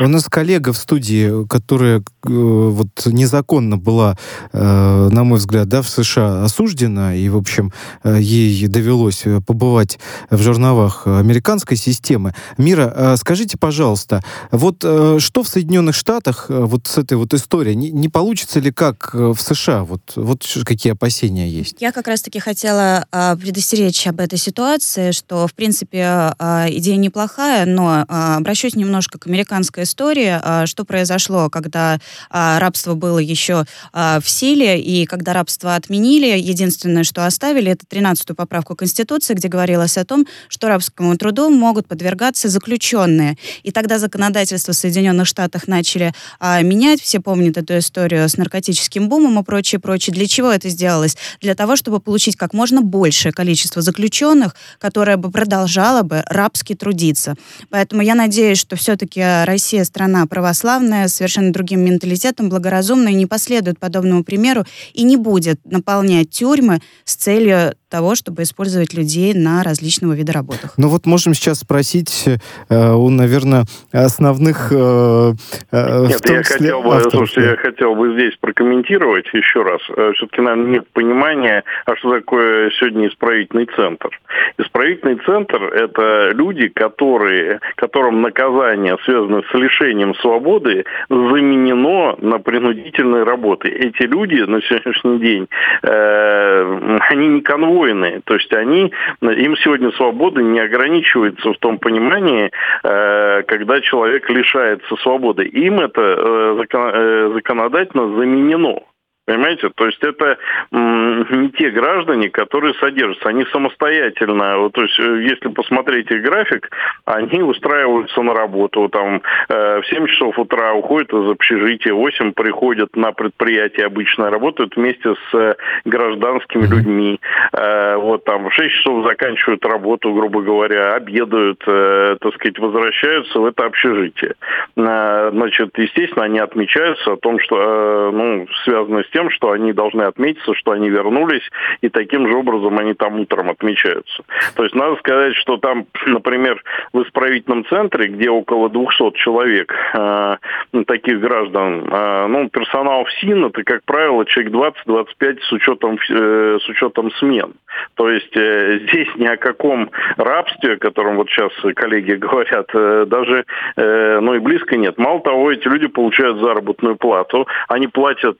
У нас коллега в студии, которая э, вот незаконно была, э, на мой взгляд, да, в США осуждена, и, в общем, э, ей довелось э, побывать в жерновах американской системы. Мира, э, скажите, пожалуйста, вот э, что в Соединенных Штатах э, вот с этой вот историей? Не, не получится ли как в США? Вот, вот какие опасения есть? Я как раз-таки хотела э, предостеречь об этой ситуации, что, в принципе, э, идея неплохая, но э, обращусь немножко к американской истории, а, что произошло, когда а, рабство было еще а, в силе, и когда рабство отменили, единственное, что оставили, это 13-ю поправку Конституции, где говорилось о том, что рабскому труду могут подвергаться заключенные. И тогда законодательство в Соединенных Штатах начали менять, все помнят эту историю с наркотическим бумом и прочее, прочее. Для чего это сделалось? Для того, чтобы получить как можно большее количество заключенных, которое бы продолжало бы рабски трудиться. Поэтому я надеюсь, что все-таки Россия страна православная, с совершенно другим менталитетом, благоразумная, не последует подобному примеру и не будет наполнять тюрьмы с целью того, чтобы использовать людей на различного вида работах. Ну вот можем сейчас спросить э, у, наверное, основных... Э, э, Нет, я хотел бы, слушайте, я хотел бы здесь прокомментировать еще раз. Э, Все-таки, наверное, нет понимания, а что такое сегодня исправительный центр. Исправительный центр – это люди, которые, которым наказание, связанное с лишением свободы, заменено на принудительные работы. Эти люди на сегодняшний день, э, они не конвой воины. То есть они, им сегодня свобода не ограничивается в том понимании, э, когда человек лишается свободы. Им это э, э, законодательно заменено применено. Понимаете? То есть это не те граждане, которые содержатся. Они самостоятельно, вот, то есть э, если посмотреть их график, они устраиваются на работу. Там э, в 7 часов утра уходят из общежития, в 8 приходят на предприятие обычно, работают вместе с э, гражданскими людьми. Э, вот там в 6 часов заканчивают работу, грубо говоря, обедают, э, так сказать, возвращаются в это общежитие. Э, значит, естественно, они отмечаются о том, что, э, ну, связано с тем, что они должны отметиться, что они вернулись, и таким же образом они там утром отмечаются. То есть надо сказать, что там, например, в исправительном центре, где около 200 человек, э, таких граждан, э, ну, персонал в СИН, это, как правило, человек 20-25 с учетом, э, с учетом смен. То есть здесь ни о каком рабстве, о котором вот сейчас коллеги говорят, даже, ну, и близко нет. Мало того, эти люди получают заработную плату, они платят,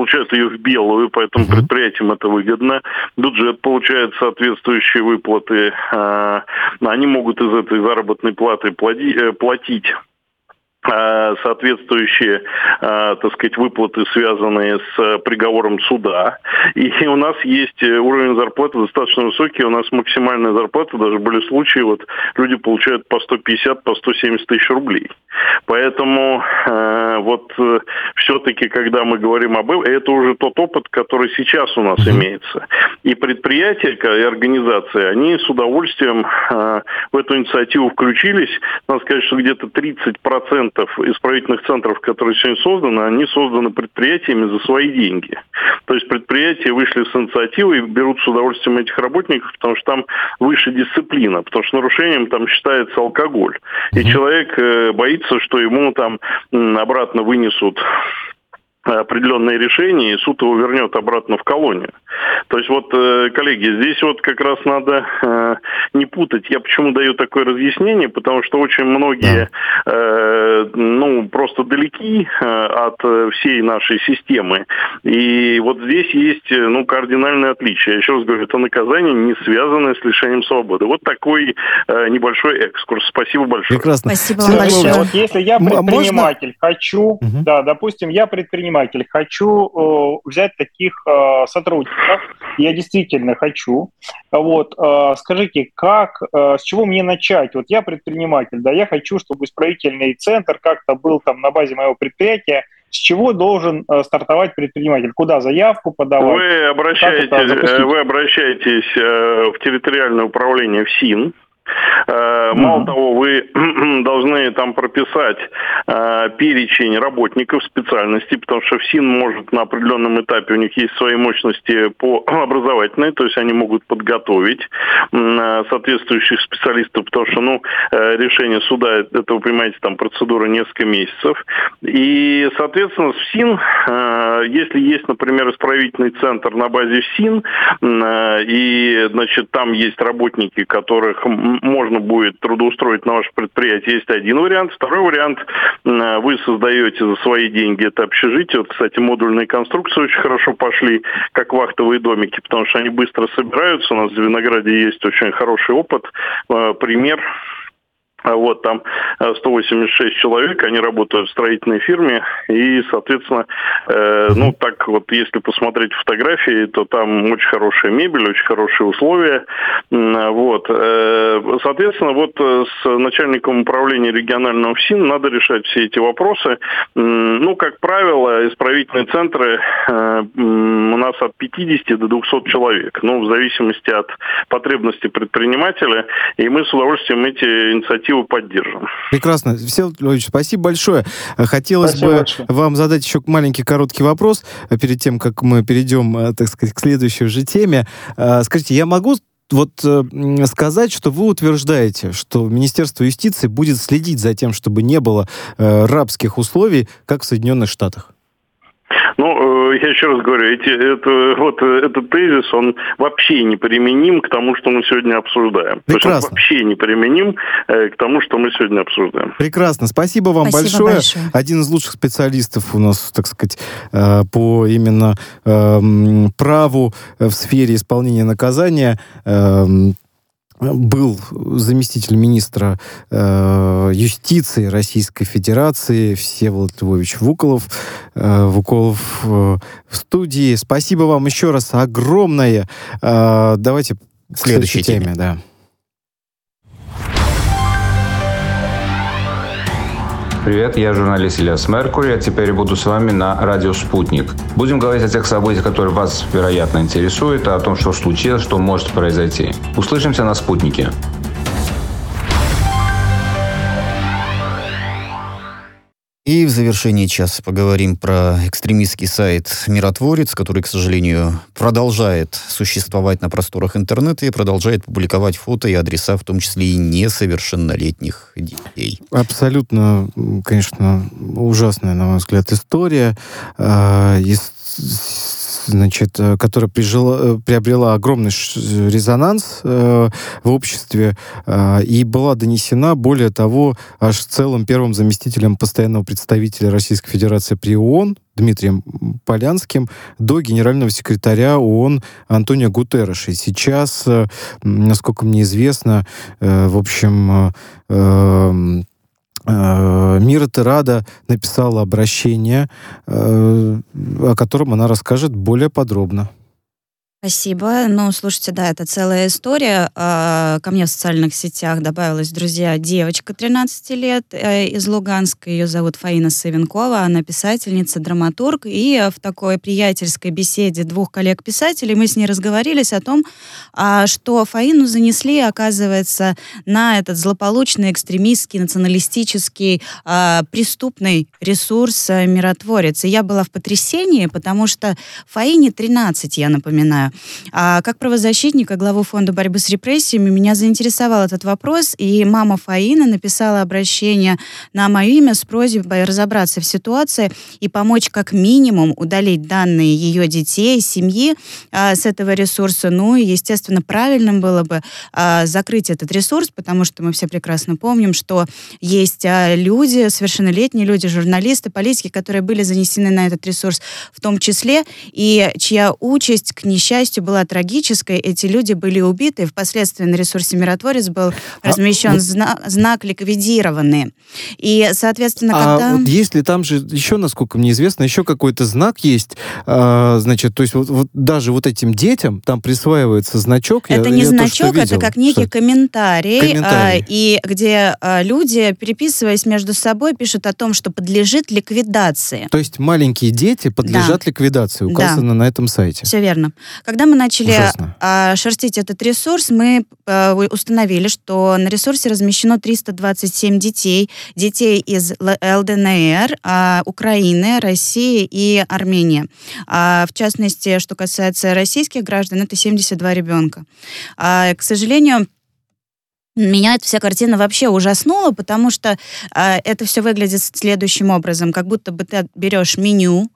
получают ее в белую, поэтому uh-huh. предприятиям это выгодно. Бюджет получает соответствующие выплаты. А, они могут из этой заработной платы э, платить соответствующие, э, так сказать, выплаты, связанные с приговором суда. И у нас есть уровень зарплаты достаточно высокий. У нас максимальная зарплата, даже были случаи, вот люди получают по 150, по 170 тысяч рублей. Поэтому э, вот все-таки, когда мы говорим об этом, это уже тот опыт, который сейчас у нас имеется. И предприятия и организации, они с удовольствием в эту инициативу включились. Надо сказать, что где-то 30% процентов исправительных центров, которые сегодня созданы, они созданы предприятиями за свои деньги. То есть предприятия вышли с инициативой и берут с удовольствием этих работников, потому что там выше дисциплина, потому что нарушением там считается алкоголь. И человек э, боится, что ему там обратно вынесут определенные решения, и суд его вернет обратно в колонию. То есть вот, э, коллеги, здесь вот как раз надо э, не путать. Я почему даю такое разъяснение, потому что очень многие, э, ну, просто далеки от всей нашей системы. И вот здесь есть, ну, кардинальное отличие. Я еще раз говорю, это наказание, не связанное с лишением свободы. Вот такой небольшой экскурс. Спасибо большое. Прекрасно. Спасибо вам большое. Вот если я предприниматель, Можно? хочу, угу. да, допустим, я предприниматель, хочу взять таких э, сотрудников, я действительно хочу. Вот, э, скажите, как, э, с чего мне начать? Вот я предприниматель, да, я хочу, чтобы исправительный центр как-то был там на базе моего предприятия, с чего должен э, стартовать предприниматель? Куда заявку подавать? Вы обращаетесь, вы обращаетесь э, в территориальное управление в СИН, Э, мало того, вы должны там прописать э, перечень работников специальностей, потому что ФСИН может на определенном этапе, у них есть свои мощности по образовательной, то есть они могут подготовить э, соответствующих специалистов, потому что, ну, решение суда, это, вы понимаете, там процедура несколько месяцев. И, соответственно, ФСИН, если есть, например, исправительный центр на базе ФСИН, и, значит, там есть работники, которых можно будет трудоустроить на ваше предприятие, есть один вариант. Второй вариант, вы создаете за свои деньги это общежитие. Вот, кстати, модульные конструкции очень хорошо пошли, как вахтовые домики, потому что они быстро собираются. У нас в Винограде есть очень хороший опыт. Э, пример вот там 186 э, человек, они работают в строительной фирме, и, соответственно, э, ну так вот, если посмотреть фотографии, то там очень хорошая мебель, очень хорошие условия, вот. Э, соответственно, вот э, с начальником управления регионального ФСИН надо решать все эти вопросы. Ну, как правило, исправительные центры э, у нас от 50 до 200 человек, ну, в зависимости от потребностей предпринимателя, и мы с удовольствием эти инициативы инициативу поддержим. Прекрасно. Всеволод Львович, спасибо большое. Хотелось спасибо бы большое. вам задать еще маленький короткий вопрос перед тем, как мы перейдем, так сказать, к следующей же теме. Скажите, я могу вот э, сказать, что вы утверждаете, что Министерство юстиции будет следить за тем, чтобы не было э, рабских условий, как в Соединенных Штатах? Ну, э, я еще раз говорю, эти, это, вот э, этот тезис, он вообще не применим к тому, что мы сегодня обсуждаем. Прекрасно. То есть он вообще не применим э, к тому, что мы сегодня обсуждаем. Прекрасно. Спасибо вам Спасибо большое. большое. Один из лучших специалистов у нас, так сказать, по именно эм, праву в сфере исполнения наказания эм, был заместитель министра э, юстиции Российской Федерации Всеволод Львович Вуколов. Э, Вуколов э, в студии. Спасибо вам еще раз огромное. Э, давайте к следующей, следующей теме. теме да. Привет, я журналист Ильяс Меркури, а теперь буду с вами на радио «Спутник». Будем говорить о тех событиях, которые вас, вероятно, интересуют, а о том, что случилось, что может произойти. Услышимся на «Спутнике». И в завершении часа поговорим про экстремистский сайт «Миротворец», который, к сожалению, продолжает существовать на просторах интернета и продолжает публиковать фото и адреса, в том числе и несовершеннолетних детей. Абсолютно, конечно, ужасная, на мой взгляд, история. А, значит, э, которая прижила, э, приобрела огромный резонанс э, в обществе э, и была донесена, более того, аж целым первым заместителем постоянного представителя Российской Федерации при ООН Дмитрием Полянским до генерального секретаря ООН Антонио Гутерреша. И сейчас, э, насколько мне известно, э, в общем, э, Э, Мира Терада написала обращение, э, о котором она расскажет более подробно. Спасибо. Ну, слушайте, да, это целая история. А, ко мне в социальных сетях добавилась, друзья, девочка 13 лет э, из Луганска. Ее зовут Фаина Савенкова. Она писательница, драматург. И в такой приятельской беседе двух коллег-писателей мы с ней разговорились о том, а, что Фаину занесли, оказывается, на этот злополучный, экстремистский, националистический, а, преступный ресурс э, «Миротворец». И я была в потрясении, потому что Фаине 13, я напоминаю. А как правозащитника, главу фонда борьбы с репрессиями, меня заинтересовал этот вопрос, и мама Фаина написала обращение на мое имя с просьбой разобраться в ситуации и помочь как минимум удалить данные ее детей, семьи а, с этого ресурса. Ну и, естественно, правильным было бы а, закрыть этот ресурс, потому что мы все прекрасно помним, что есть а, люди, совершеннолетние люди, журналисты, политики, которые были занесены на этот ресурс в том числе, и чья участь, к несчастью, счастью, была трагической. Эти люди были убиты. Впоследствии на ресурсе «Миротворец» был а, размещен вот... знак, знак «Ликвидированные». И, соответственно, а когда... вот если там же еще, насколько мне известно, еще какой-то знак есть, а, значит, то есть вот, вот даже вот этим детям там присваивается значок. Это я, не я значок, то, это как некий что? комментарий, комментарий. А, и где а, люди, переписываясь между собой, пишут о том, что подлежит ликвидации. То есть маленькие дети подлежат да. ликвидации, указано да. на этом сайте. Все верно. Когда мы начали а, шерстить этот ресурс, мы а, установили, что на ресурсе размещено 327 детей, детей из ЛДНР, а, Украины, России и Армении. А, в частности, что касается российских граждан, это 72 ребенка. К сожалению, меня эта вся картина вообще ужаснула, потому что э, это все выглядит следующим образом, как будто бы ты берешь меню,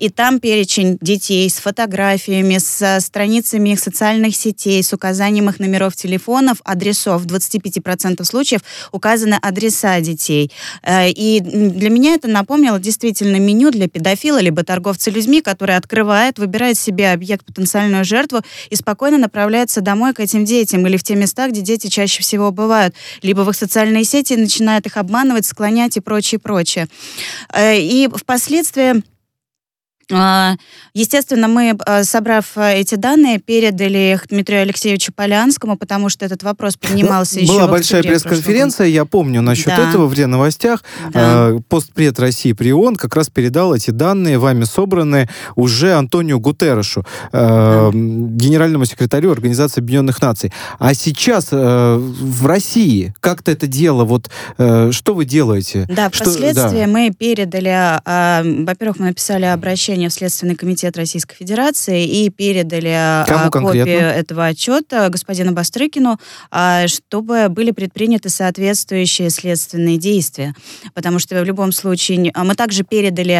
и там перечень детей с фотографиями, с страницами их социальных сетей, с указанием их номеров телефонов, адресов. В 25% случаев указаны адреса детей. Э, и для меня это напомнило действительно меню для педофила, либо торговца людьми, который открывает, выбирает себе объект, потенциальную жертву и спокойно направляется домой к этим детям или в те места, где дети чаще всего бывают, либо в их социальные сети начинает их обманывать, склонять и прочее, прочее. Э, и впоследствии естественно, мы, а, собрав а, эти данные, передали их Дмитрию Алексеевичу Полянскому, потому что этот вопрос принимался ну, еще Была большая пресс-конференция, я помню насчет да. этого в новостях. Да. Постпред России при ООН как раз передал эти данные, вами собранные, уже Антонио Гутеррешу, да. генеральному секретарю Организации Объединенных Наций. А сейчас в России как-то это дело, вот что вы делаете? Да, что, впоследствии да. мы передали, во-первых, мы написали обращение обращение в Следственный комитет Российской Федерации и передали а, Кому копию конкретно? этого отчета господину Бастрыкину, а, чтобы были предприняты соответствующие следственные действия. Потому что в любом случае а, мы также передали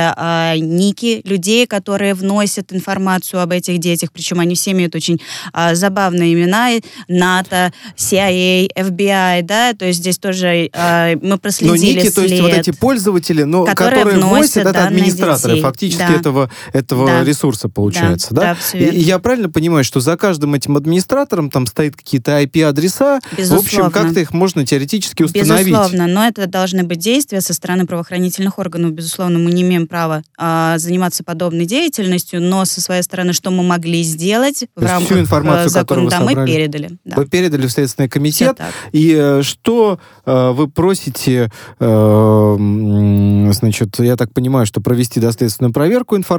ники людей, которые вносят информацию об этих детях, причем они все имеют очень забавные имена. НАТО, CIA, FBI, да, то есть здесь тоже мы проследили но ники, след, то есть вот эти пользователи, но которые, которые вносят, это администраторы детей. фактически да. этого, этого да. ресурса получается, да? Да, да и, и я правильно понимаю, что за каждым этим администратором там стоит какие-то IP-адреса, в общем, как-то их можно теоретически установить? Безусловно, но это должны быть действия со стороны правоохранительных органов. Безусловно, мы не имеем права а, заниматься подобной деятельностью, но со своей стороны, что мы могли сделать в рамках всю информацию, закона, да, мы передали. Да. Вы передали в Следственный комитет, и э, что э, вы просите, э, значит, я так понимаю, что провести доследственную проверку информации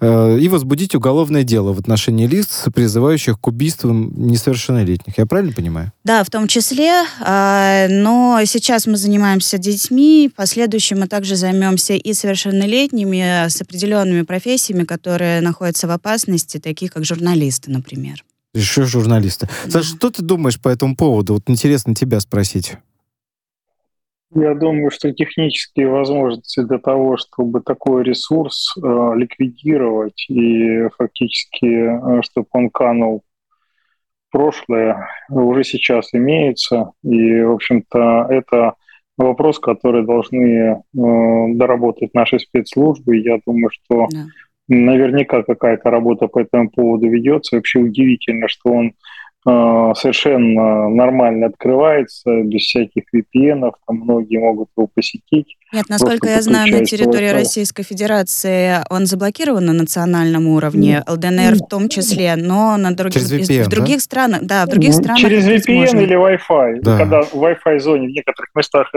э, и возбудить уголовное дело в отношении лиц, призывающих к убийствам несовершеннолетних. Я правильно понимаю? Да, в том числе. Э, но сейчас мы занимаемся детьми, в последующем мы также займемся и совершеннолетними с определенными профессиями, которые находятся в опасности, такие как журналисты, например. Еще журналисты. Да. Саша, что ты думаешь по этому поводу? Вот интересно тебя спросить. Я думаю, что технические возможности для того, чтобы такой ресурс э, ликвидировать и фактически, э, чтобы он канул прошлое, уже сейчас имеется. И, в общем-то, это вопрос, который должны э, доработать наши спецслужбы. Я думаю, что да. наверняка какая-то работа по этому поводу ведется. Вообще удивительно, что он совершенно нормально открывается, без всяких VPN, там многие могут его посетить. Нет, насколько я знаю, на территории Российской Федерации он заблокирован на национальном уровне, ЛДНР в том числе, но на друг... Через VPN, в других да? странах, да, в других ну, странах Через VPN можно. или Wi-Fi. Да. Когда в Wi-Fi зоне в некоторых местах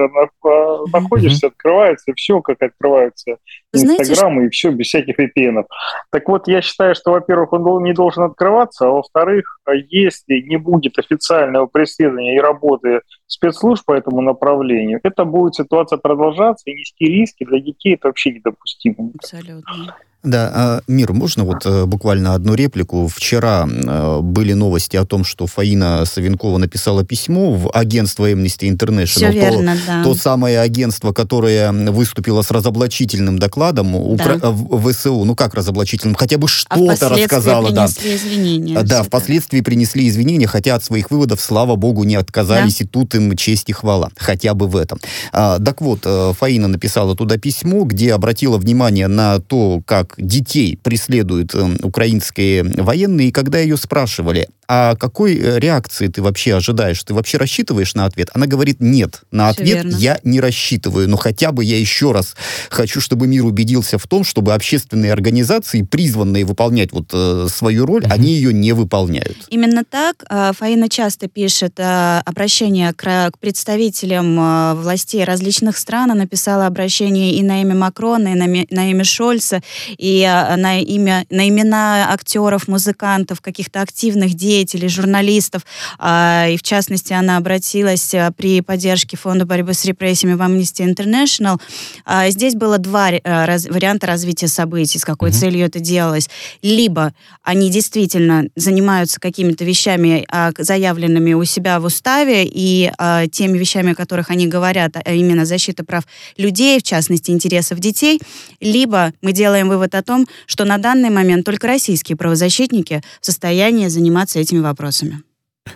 находишься, mm-hmm. открывается, и все, как открывается Инстаграм, и все, без всяких VPN. Так вот, я считаю, что, во-первых, он не должен открываться, а во-вторых, если не будет официального преследования и работы спецслужб по этому направлению, это будет ситуация продолжаться, и нести риски для детей это вообще недопустимо. Абсолютно. Да, а, Мир, можно вот э, буквально одну реплику? Вчера э, были новости о том, что Фаина Савенкова написала письмо в агентство Amnesty International. Все верно, то, да. То самое агентство, которое выступило с разоблачительным докладом да. в ВСУ. Ну как разоблачительным? Хотя бы что-то а рассказала. да. извинения. Да, впоследствии принесли извинения, хотя от своих выводов, слава богу, не отказались, да. и тут им честь и хвала. Хотя бы в этом. А, так вот, э, Фаина написала туда письмо, где обратила внимание на то, как детей преследуют э, украинские военные, и когда ее спрашивали, а какой э, реакции ты вообще ожидаешь? Ты вообще рассчитываешь на ответ? Она говорит, нет, на Все ответ верно. я не рассчитываю, но хотя бы я еще раз хочу, чтобы мир убедился в том, чтобы общественные организации, призванные выполнять вот э, свою роль, mm-hmm. они ее не выполняют. Именно так. Э, Фаина часто пишет э, обращение к, к представителям э, властей различных стран. Она написала обращение и на имя Макрона, и на, на имя Шольца, и на, имя, на имена актеров, музыкантов, каких-то активных деятелей, журналистов. И в частности, она обратилась при поддержке Фонда борьбы с репрессиями в Amnesty International. Здесь было два варианта развития событий, с какой mm-hmm. целью это делалось. Либо они действительно занимаются какими-то вещами, заявленными у себя в уставе, и теми вещами, о которых они говорят, а именно защита прав людей, в частности, интересов детей, либо мы делаем вывод о том, что на данный момент только российские правозащитники в состоянии заниматься этими вопросами.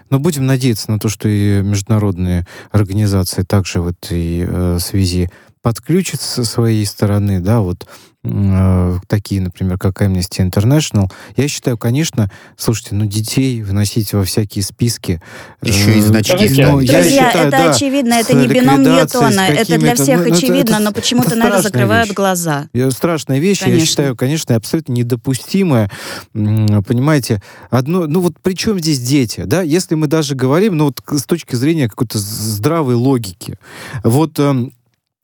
Но будем надеяться на то, что и международные организации также в этой э, связи подключит со своей стороны, да, вот Э, такие, например, как Amnesty International, я считаю, конечно, слушайте, ну детей вносить во всякие списки. Еще и значки. Ну, Друзья, считаю, это да, очевидно, это не бином Ньютона, это для всех ну, очевидно, это, но почему-то на это закрывают вещь. глаза. Страшная вещь, конечно. я считаю, конечно, абсолютно недопустимая. Понимаете, одно, ну вот при чем здесь дети, да? Если мы даже говорим, ну вот с точки зрения какой-то здравой логики, вот эм,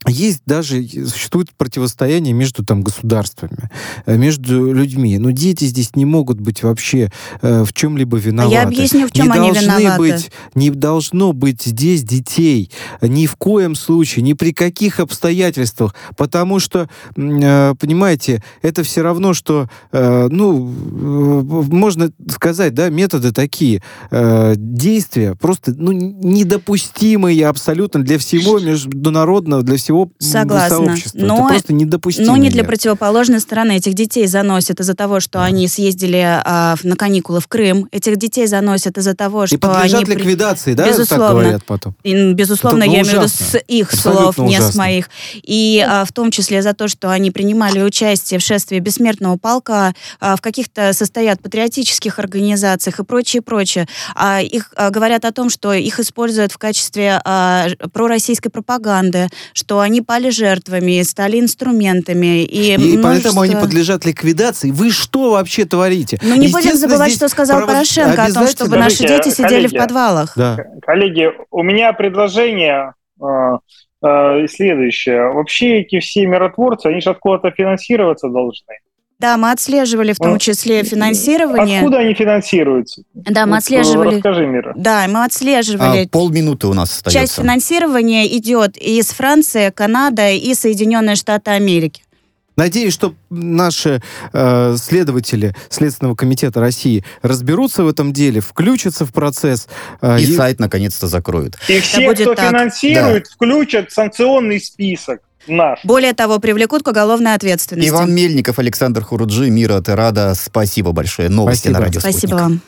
есть даже, существует противостояние между там государствами, э, между людьми. Но дети здесь не могут быть вообще э, в чем-либо виноваты. Я объясню, в чем не они должны виноваты. Быть, не должно быть здесь детей. Ни в коем случае, ни при каких обстоятельствах. Потому что, э, понимаете, это все равно, что, э, ну, э, можно сказать, да, методы такие. Э, действия просто ну, недопустимые абсолютно для всего международного, для всего всего Согласна. сообщества. Но, это просто недопустимо. Но не для противоположной стороны. Этих детей заносят из-за того, что они съездили а, на каникулы в Крым. Этих детей заносят из-за того, что И подлежат они... ликвидации, да, безусловно, так говорят потом? И, безусловно, это, я ужасно. имею в виду с их Абсолютно слов, ужасно. не с моих. И а, в том числе за то, что они принимали участие в шествии бессмертного полка, а, в каких-то состоят патриотических организациях и прочее, прочее. А, их а, говорят о том, что их используют в качестве а, пророссийской пропаганды, что они пали жертвами, стали инструментами. И, и множество... поэтому они подлежат ликвидации. Вы что вообще творите? Ну, не будем забывать, что сказал право... Порошенко о том, чтобы наши дети сидели коллеги, в подвалах. Да. Коллеги, у меня предложение э, э, следующее. Вообще эти все миротворцы, они же откуда-то финансироваться должны. Да, мы отслеживали в том ну, числе финансирование. Откуда они финансируются? Да, мы отслеживали. Расскажи, Мира. Да, мы отслеживали. А, полминуты у нас остается. Часть финансирования идет из Франции, Канады и Соединенные Штаты Америки. Надеюсь, что наши э, следователи Следственного комитета России разберутся в этом деле, включатся в процесс. Э, и, и сайт наконец-то закроют. И все, кто так. финансирует, да. включат санкционный список наш. Более того, привлекут к уголовной ответственности. Иван Мельников, Александр Хуруджи, Мира Терада. Спасибо большое. Новости Спасибо. на радио Спасибо вам.